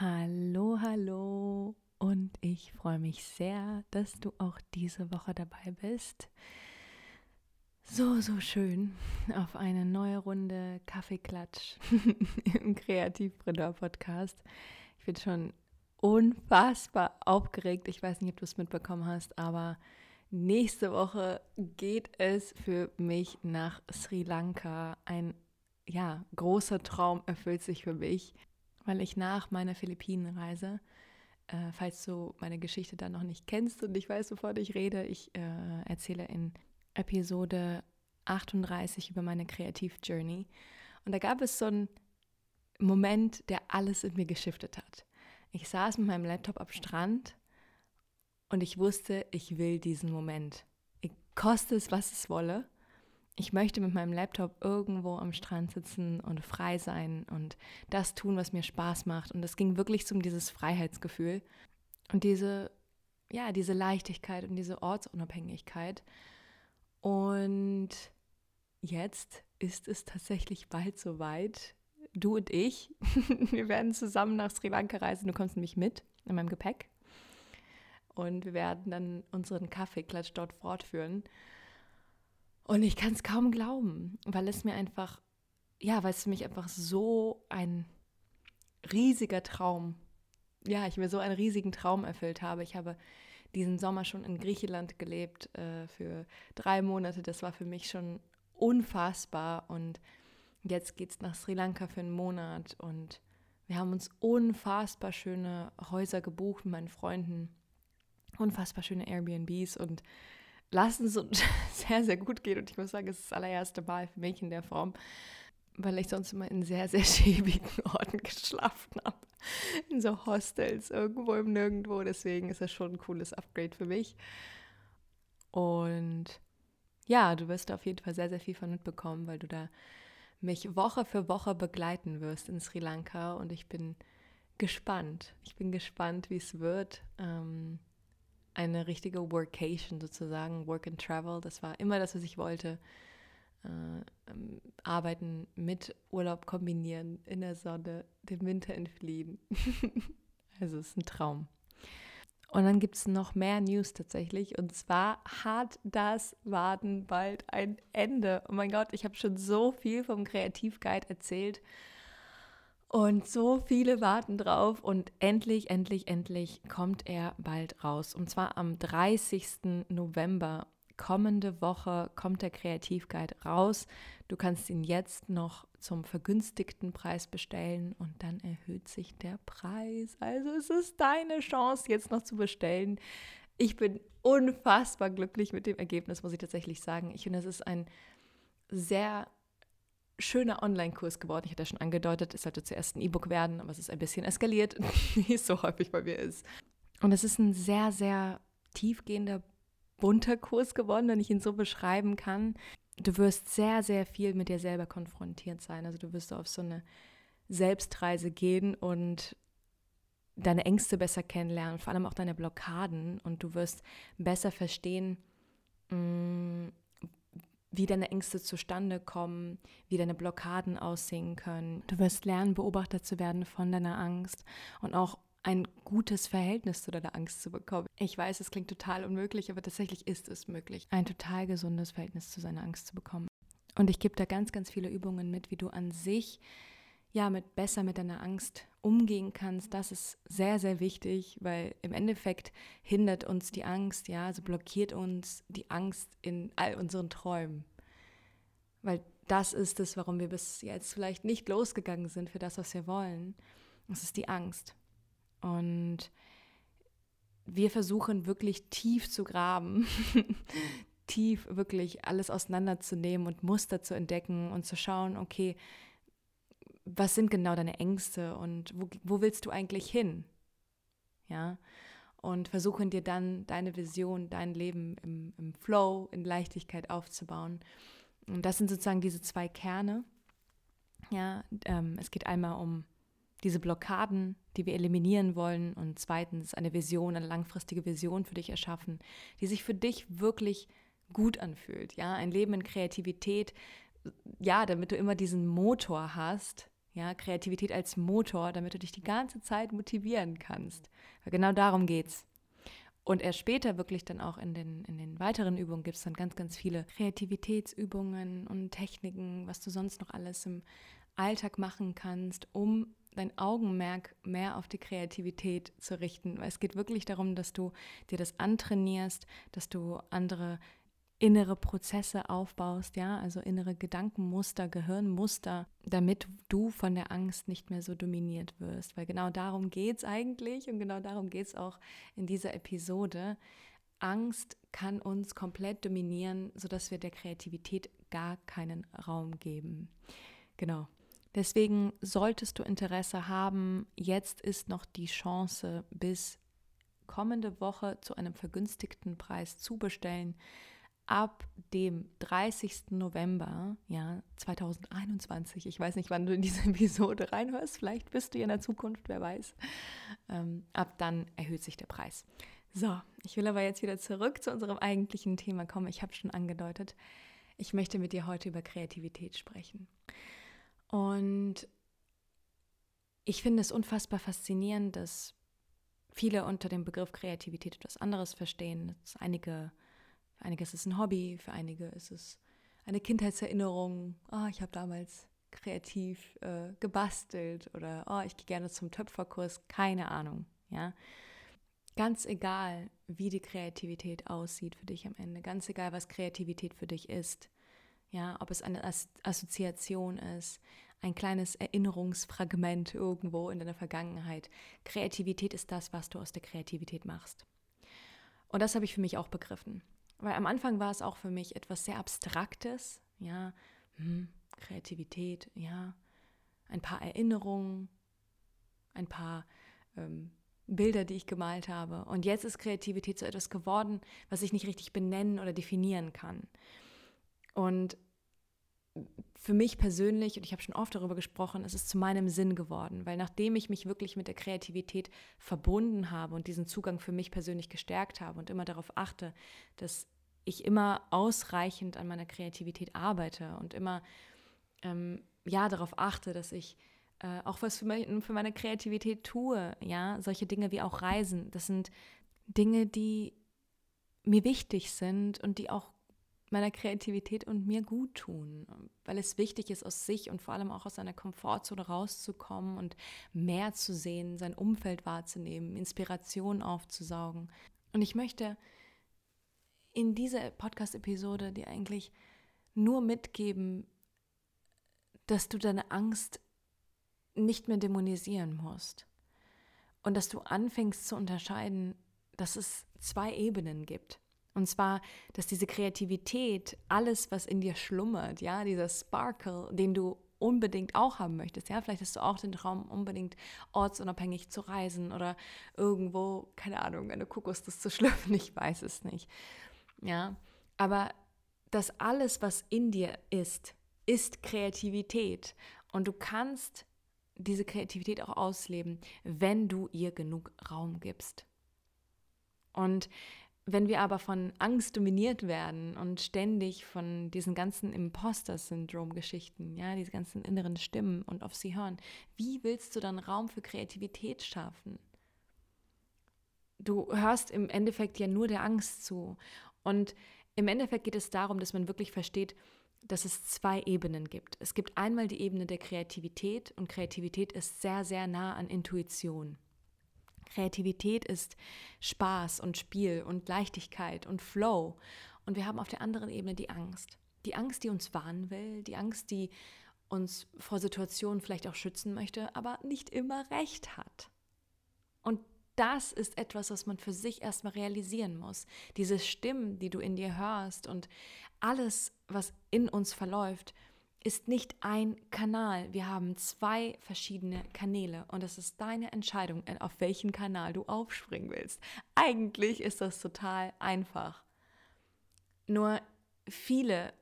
Hallo, hallo und ich freue mich sehr, dass du auch diese Woche dabei bist. So, so schön auf eine neue Runde Kaffeeklatsch im Kreativpreneur Podcast. Ich bin schon unfassbar aufgeregt. Ich weiß nicht, ob du es mitbekommen hast, aber nächste Woche geht es für mich nach Sri Lanka. Ein ja, großer Traum erfüllt sich für mich weil ich nach meiner Philippinenreise, äh, falls du meine Geschichte dann noch nicht kennst und ich weiß, wovon ich rede, ich äh, erzähle in Episode 38 über meine Kreativ-Journey. Und da gab es so einen Moment, der alles in mir geschiftet hat. Ich saß mit meinem Laptop am Strand und ich wusste, ich will diesen Moment. Ich koste es, was es wolle ich möchte mit meinem Laptop irgendwo am Strand sitzen und frei sein und das tun, was mir Spaß macht. Und es ging wirklich um dieses Freiheitsgefühl und diese, ja, diese Leichtigkeit und diese Ortsunabhängigkeit. Und jetzt ist es tatsächlich bald soweit. Du und ich, wir werden zusammen nach Sri Lanka reisen. Du kommst nämlich mit in meinem Gepäck. Und wir werden dann unseren Kaffeeklatsch dort fortführen. Und ich kann es kaum glauben, weil es mir einfach, ja, weil es für mich einfach so ein riesiger Traum, ja, ich mir so einen riesigen Traum erfüllt habe. Ich habe diesen Sommer schon in Griechenland gelebt äh, für drei Monate. Das war für mich schon unfassbar. Und jetzt geht es nach Sri Lanka für einen Monat. Und wir haben uns unfassbar schöne Häuser gebucht mit meinen Freunden. Unfassbar schöne Airbnbs. Und lassen es uns sehr, sehr gut gehen. Und ich muss sagen, es ist das allererste Mal für mich in der Form, weil ich sonst immer in sehr, sehr schäbigen Orten geschlafen habe. In so Hostels, irgendwo im Nirgendwo. Deswegen ist das schon ein cooles Upgrade für mich. Und ja, du wirst auf jeden Fall sehr, sehr viel von mitbekommen, weil du da mich Woche für Woche begleiten wirst in Sri Lanka. Und ich bin gespannt. Ich bin gespannt, wie es wird. Ähm, eine richtige Workation sozusagen, Work and Travel. Das war immer das, was ich wollte. Äh, ähm, arbeiten mit Urlaub kombinieren, in der Sonne, dem Winter entfliehen. also es ist ein Traum. Und dann gibt es noch mehr News tatsächlich. Und zwar hat das Warten bald ein Ende. Oh mein Gott, ich habe schon so viel vom Kreativguide erzählt. Und so viele warten drauf und endlich, endlich, endlich kommt er bald raus. Und zwar am 30. November. Kommende Woche kommt der Kreativguide raus. Du kannst ihn jetzt noch zum vergünstigten Preis bestellen und dann erhöht sich der Preis. Also es ist deine Chance, jetzt noch zu bestellen. Ich bin unfassbar glücklich mit dem Ergebnis, muss ich tatsächlich sagen. Ich finde, es ist ein sehr schöner Online-Kurs geworden. Ich hatte ja schon angedeutet, es sollte zuerst ein E-Book werden, aber es ist ein bisschen eskaliert, wie es so häufig bei mir ist. Und es ist ein sehr, sehr tiefgehender, bunter Kurs geworden, wenn ich ihn so beschreiben kann. Du wirst sehr, sehr viel mit dir selber konfrontiert sein. Also du wirst auf so eine Selbstreise gehen und deine Ängste besser kennenlernen, vor allem auch deine Blockaden. Und du wirst besser verstehen, mm, wie deine Ängste zustande kommen, wie deine Blockaden aussehen können. Du wirst lernen, Beobachter zu werden von deiner Angst und auch ein gutes Verhältnis zu deiner Angst zu bekommen. Ich weiß, es klingt total unmöglich, aber tatsächlich ist es möglich, ein total gesundes Verhältnis zu seiner Angst zu bekommen. Und ich gebe da ganz, ganz viele Übungen mit, wie du an sich ja, mit besser mit deiner Angst umgehen kannst, das ist sehr, sehr wichtig, weil im Endeffekt hindert uns die Angst, ja, also blockiert uns die Angst in all unseren Träumen. Weil das ist es, warum wir bis jetzt vielleicht nicht losgegangen sind für das, was wir wollen. Es ist die Angst. Und wir versuchen wirklich tief zu graben, tief wirklich alles auseinanderzunehmen und Muster zu entdecken und zu schauen, okay, was sind genau deine Ängste und wo, wo willst du eigentlich hin? Ja, und versuchen dir dann deine Vision, dein Leben im, im Flow, in Leichtigkeit aufzubauen. Und das sind sozusagen diese zwei Kerne. Ja, ähm, es geht einmal um diese Blockaden, die wir eliminieren wollen und zweitens eine Vision, eine langfristige Vision für dich erschaffen, die sich für dich wirklich gut anfühlt. Ja, ein Leben in Kreativität, ja, damit du immer diesen Motor hast, ja, Kreativität als Motor, damit du dich die ganze Zeit motivieren kannst. Weil genau darum geht's. Und erst später wirklich dann auch in den, in den weiteren Übungen gibt es dann ganz, ganz viele Kreativitätsübungen und Techniken, was du sonst noch alles im Alltag machen kannst, um dein Augenmerk mehr auf die Kreativität zu richten. Weil es geht wirklich darum, dass du dir das antrainierst, dass du andere innere Prozesse aufbaust, ja, also innere Gedankenmuster, Gehirnmuster, damit du von der Angst nicht mehr so dominiert wirst. Weil genau darum geht es eigentlich und genau darum geht es auch in dieser Episode. Angst kann uns komplett dominieren, sodass wir der Kreativität gar keinen Raum geben. Genau. Deswegen solltest du Interesse haben, jetzt ist noch die Chance, bis kommende Woche zu einem vergünstigten Preis zu bestellen ab dem 30. November, ja, 2021, ich weiß nicht, wann du in diese Episode reinhörst, vielleicht bist du ja in der Zukunft, wer weiß, ähm, ab dann erhöht sich der Preis. So, ich will aber jetzt wieder zurück zu unserem eigentlichen Thema kommen. Ich habe schon angedeutet, ich möchte mit dir heute über Kreativität sprechen. Und ich finde es unfassbar faszinierend, dass viele unter dem Begriff Kreativität etwas anderes verstehen, dass einige für einige ist es ein Hobby, für einige ist es eine Kindheitserinnerung. Oh, ich habe damals kreativ äh, gebastelt oder oh, ich gehe gerne zum Töpferkurs, keine Ahnung, ja. Ganz egal, wie die Kreativität aussieht für dich am Ende, ganz egal, was Kreativität für dich ist, ja, ob es eine As Assoziation ist, ein kleines Erinnerungsfragment irgendwo in deiner Vergangenheit. Kreativität ist das, was du aus der Kreativität machst. Und das habe ich für mich auch begriffen. Weil am Anfang war es auch für mich etwas sehr Abstraktes, ja, hm, Kreativität, ja, ein paar Erinnerungen, ein paar ähm, Bilder, die ich gemalt habe. Und jetzt ist Kreativität so etwas geworden, was ich nicht richtig benennen oder definieren kann. Und für mich persönlich, und ich habe schon oft darüber gesprochen, ist es zu meinem Sinn geworden, weil nachdem ich mich wirklich mit der Kreativität verbunden habe und diesen Zugang für mich persönlich gestärkt habe und immer darauf achte, dass ich immer ausreichend an meiner Kreativität arbeite und immer ähm, ja darauf achte, dass ich äh, auch was für, mein, für meine Kreativität tue. Ja, solche Dinge wie auch Reisen, das sind Dinge, die mir wichtig sind und die auch meiner Kreativität und mir gut tun, weil es wichtig ist, aus sich und vor allem auch aus seiner Komfortzone rauszukommen und mehr zu sehen, sein Umfeld wahrzunehmen, Inspiration aufzusaugen. Und ich möchte in dieser Podcast-Episode dir eigentlich nur mitgeben, dass du deine Angst nicht mehr dämonisieren musst und dass du anfängst zu unterscheiden, dass es zwei Ebenen gibt. Und zwar, dass diese Kreativität, alles, was in dir schlummert, ja, dieser Sparkle, den du unbedingt auch haben möchtest, ja, vielleicht hast du auch den Traum, unbedingt ortsunabhängig zu reisen oder irgendwo, keine Ahnung, eine Kokosnuss zu schlüpfen, ich weiß es nicht. Ja, aber das alles, was in dir ist, ist Kreativität. Und du kannst diese Kreativität auch ausleben, wenn du ihr genug Raum gibst. Und wenn wir aber von Angst dominiert werden und ständig von diesen ganzen Imposter-Syndrom-Geschichten, ja, diese ganzen inneren Stimmen und auf sie hören, wie willst du dann Raum für Kreativität schaffen? Du hörst im Endeffekt ja nur der Angst zu. Und im Endeffekt geht es darum, dass man wirklich versteht, dass es zwei Ebenen gibt. Es gibt einmal die Ebene der Kreativität und Kreativität ist sehr, sehr nah an Intuition. Kreativität ist Spaß und Spiel und Leichtigkeit und Flow. Und wir haben auf der anderen Ebene die Angst. Die Angst, die uns warnen will, die Angst, die uns vor Situationen vielleicht auch schützen möchte, aber nicht immer recht hat. Und das ist etwas, was man für sich erstmal realisieren muss. Diese Stimmen, die du in dir hörst und alles, was in uns verläuft, ist nicht ein Kanal. Wir haben zwei verschiedene Kanäle und es ist deine Entscheidung, auf welchen Kanal du aufspringen willst. Eigentlich ist das total einfach. Nur viele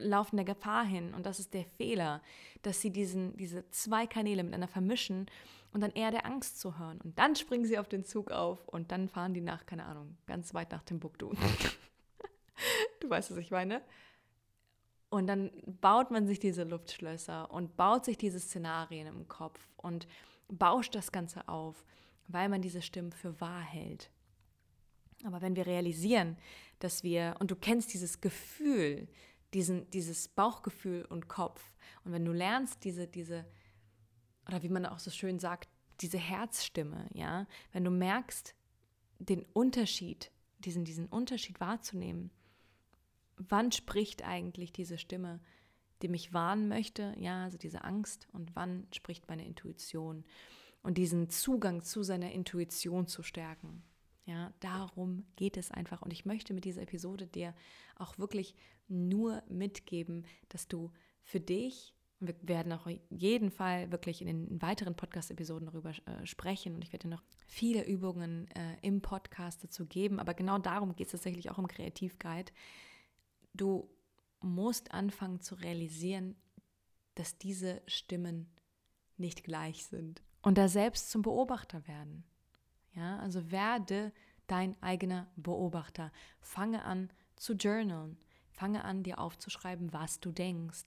laufen der Gefahr hin, und das ist der Fehler, dass sie diesen, diese zwei Kanäle miteinander vermischen und dann eher der Angst zu hören. Und dann springen sie auf den Zug auf und dann fahren die nach, keine Ahnung, ganz weit nach Timbuktu. du weißt, was ich meine? Und dann baut man sich diese Luftschlösser und baut sich diese Szenarien im Kopf und bauscht das Ganze auf, weil man diese Stimmen für wahr hält. Aber wenn wir realisieren, dass wir, und du kennst dieses Gefühl, diesen, dieses Bauchgefühl und Kopf, und wenn du lernst, diese, diese, oder wie man auch so schön sagt, diese Herzstimme, ja, wenn du merkst, den Unterschied, diesen, diesen Unterschied wahrzunehmen, wann spricht eigentlich diese Stimme, die mich warnen möchte, ja, also diese Angst, und wann spricht meine Intuition und diesen Zugang zu seiner Intuition zu stärken. Ja, darum geht es einfach. Und ich möchte mit dieser Episode dir auch wirklich nur mitgeben, dass du für dich, und wir werden auch jeden Fall wirklich in den weiteren Podcast-Episoden darüber äh, sprechen und ich werde dir noch viele Übungen äh, im Podcast dazu geben, aber genau darum geht es tatsächlich auch im Kreativguide. Du musst anfangen zu realisieren, dass diese Stimmen nicht gleich sind und da selbst zum Beobachter werden. Ja, also werde dein eigener Beobachter. Fange an zu journalen. Fange an, dir aufzuschreiben, was du denkst.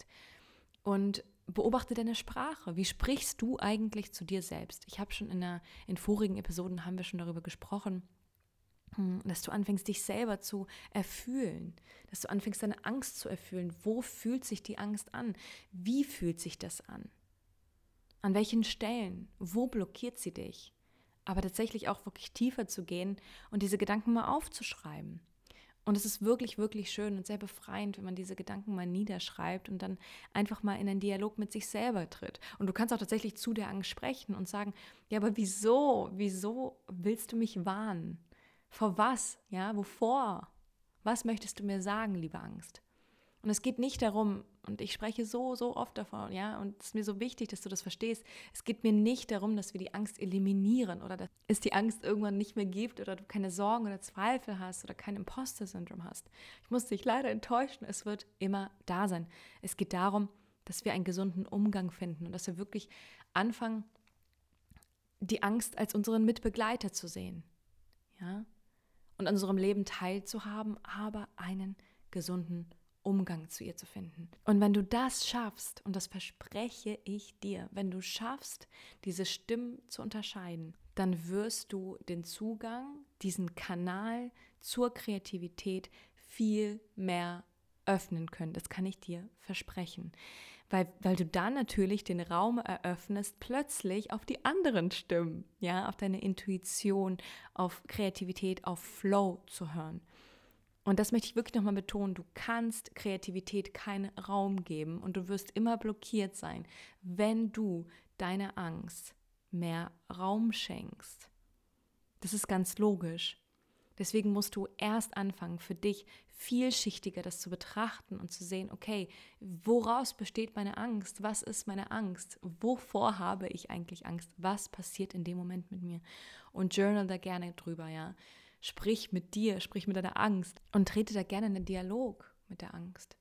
Und beobachte deine Sprache. Wie sprichst du eigentlich zu dir selbst? Ich habe schon in, der, in vorigen Episoden haben wir schon darüber gesprochen, hm, dass du anfängst, dich selber zu erfühlen, dass du anfängst, deine Angst zu erfühlen. Wo fühlt sich die Angst an? Wie fühlt sich das an? An welchen Stellen? Wo blockiert sie dich? Aber tatsächlich auch wirklich tiefer zu gehen und diese Gedanken mal aufzuschreiben. Und es ist wirklich, wirklich schön und sehr befreiend, wenn man diese Gedanken mal niederschreibt und dann einfach mal in einen Dialog mit sich selber tritt. Und du kannst auch tatsächlich zu der Angst sprechen und sagen, ja, aber wieso, wieso willst du mich warnen? Vor was? Ja, wovor? Was möchtest du mir sagen, liebe Angst? Und es geht nicht darum, und ich spreche so, so oft davon, ja, und es ist mir so wichtig, dass du das verstehst. Es geht mir nicht darum, dass wir die Angst eliminieren oder dass es die Angst irgendwann nicht mehr gibt oder du keine Sorgen oder Zweifel hast oder kein Imposter-Syndrom hast. Ich muss dich leider enttäuschen, es wird immer da sein. Es geht darum, dass wir einen gesunden Umgang finden und dass wir wirklich anfangen, die Angst als unseren Mitbegleiter zu sehen, ja, und an unserem Leben teilzuhaben, aber einen gesunden Umgang Umgang zu ihr zu finden. Und wenn du das schaffst, und das verspreche ich dir, wenn du schaffst, diese Stimmen zu unterscheiden, dann wirst du den Zugang, diesen Kanal zur Kreativität viel mehr öffnen können. Das kann ich dir versprechen. Weil, weil du dann natürlich den Raum eröffnest, plötzlich auf die anderen Stimmen, ja, auf deine Intuition, auf Kreativität, auf Flow zu hören. Und das möchte ich wirklich nochmal betonen, du kannst Kreativität keinen Raum geben und du wirst immer blockiert sein, wenn du deiner Angst mehr Raum schenkst. Das ist ganz logisch. Deswegen musst du erst anfangen, für dich vielschichtiger das zu betrachten und zu sehen, okay, woraus besteht meine Angst? Was ist meine Angst? Wovor habe ich eigentlich Angst? Was passiert in dem Moment mit mir? Und journal da gerne drüber, ja. Sprich mit dir, sprich mit deiner Angst und trete da gerne in den Dialog mit der Angst.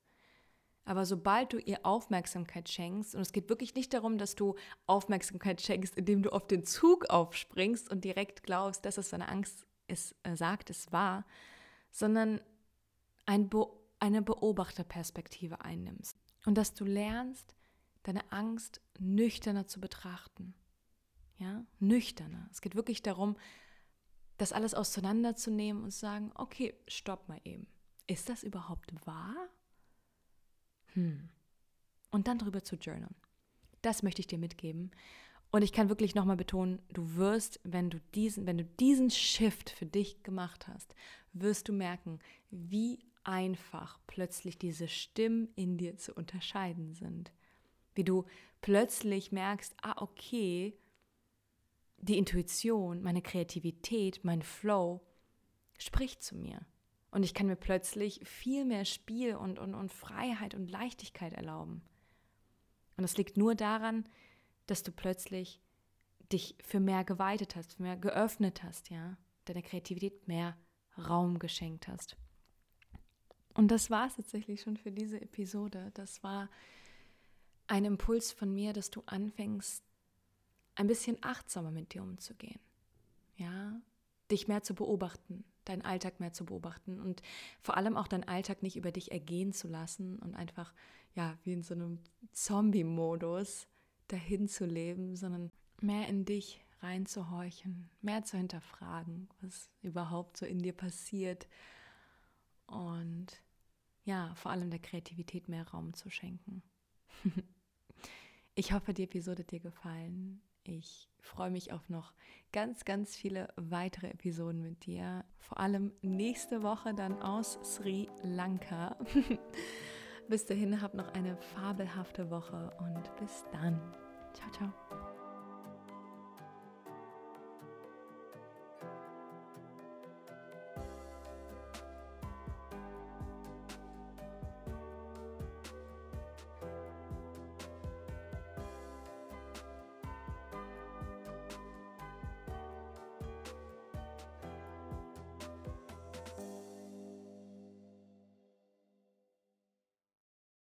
Aber sobald du ihr Aufmerksamkeit schenkst, und es geht wirklich nicht darum, dass du Aufmerksamkeit schenkst, indem du auf den Zug aufspringst und direkt glaubst, dass es deine Angst ist, äh, sagt, es war, sondern ein Be eine Beobachterperspektive einnimmst. Und dass du lernst, deine Angst nüchterner zu betrachten. Ja, nüchterner. Es geht wirklich darum, das alles auseinanderzunehmen und zu sagen, okay, stopp mal eben. Ist das überhaupt wahr? Hm. Und dann drüber zu journalen. Das möchte ich dir mitgeben. Und ich kann wirklich nochmal betonen, du wirst, wenn du diesen, wenn du diesen Shift für dich gemacht hast, wirst du merken, wie einfach plötzlich diese Stimmen in dir zu unterscheiden sind. Wie du plötzlich merkst, ah, okay, die Intuition, meine Kreativität, mein Flow spricht zu mir. Und ich kann mir plötzlich viel mehr Spiel und, und, und Freiheit und Leichtigkeit erlauben. Und das liegt nur daran, dass du plötzlich dich für mehr geweitet hast, für mehr geöffnet hast, ja, deiner Kreativität mehr Raum geschenkt hast. Und das war es tatsächlich schon für diese Episode. Das war ein Impuls von mir, dass du anfängst, ein bisschen achtsamer mit dir umzugehen. Ja, dich mehr zu beobachten, deinen Alltag mehr zu beobachten und vor allem auch deinen Alltag nicht über dich ergehen zu lassen und einfach, ja, wie in so einem Zombie-Modus dahin zu leben, sondern mehr in dich reinzuhorchen, mehr zu hinterfragen, was überhaupt so in dir passiert und ja, vor allem der Kreativität mehr Raum zu schenken. ich hoffe, die Episode hat dir gefallen. Ich freue mich auf noch ganz, ganz viele weitere Episoden mit dir. Vor allem nächste Woche dann aus Sri Lanka. bis dahin, hab noch eine fabelhafte Woche und bis dann. Ciao, ciao.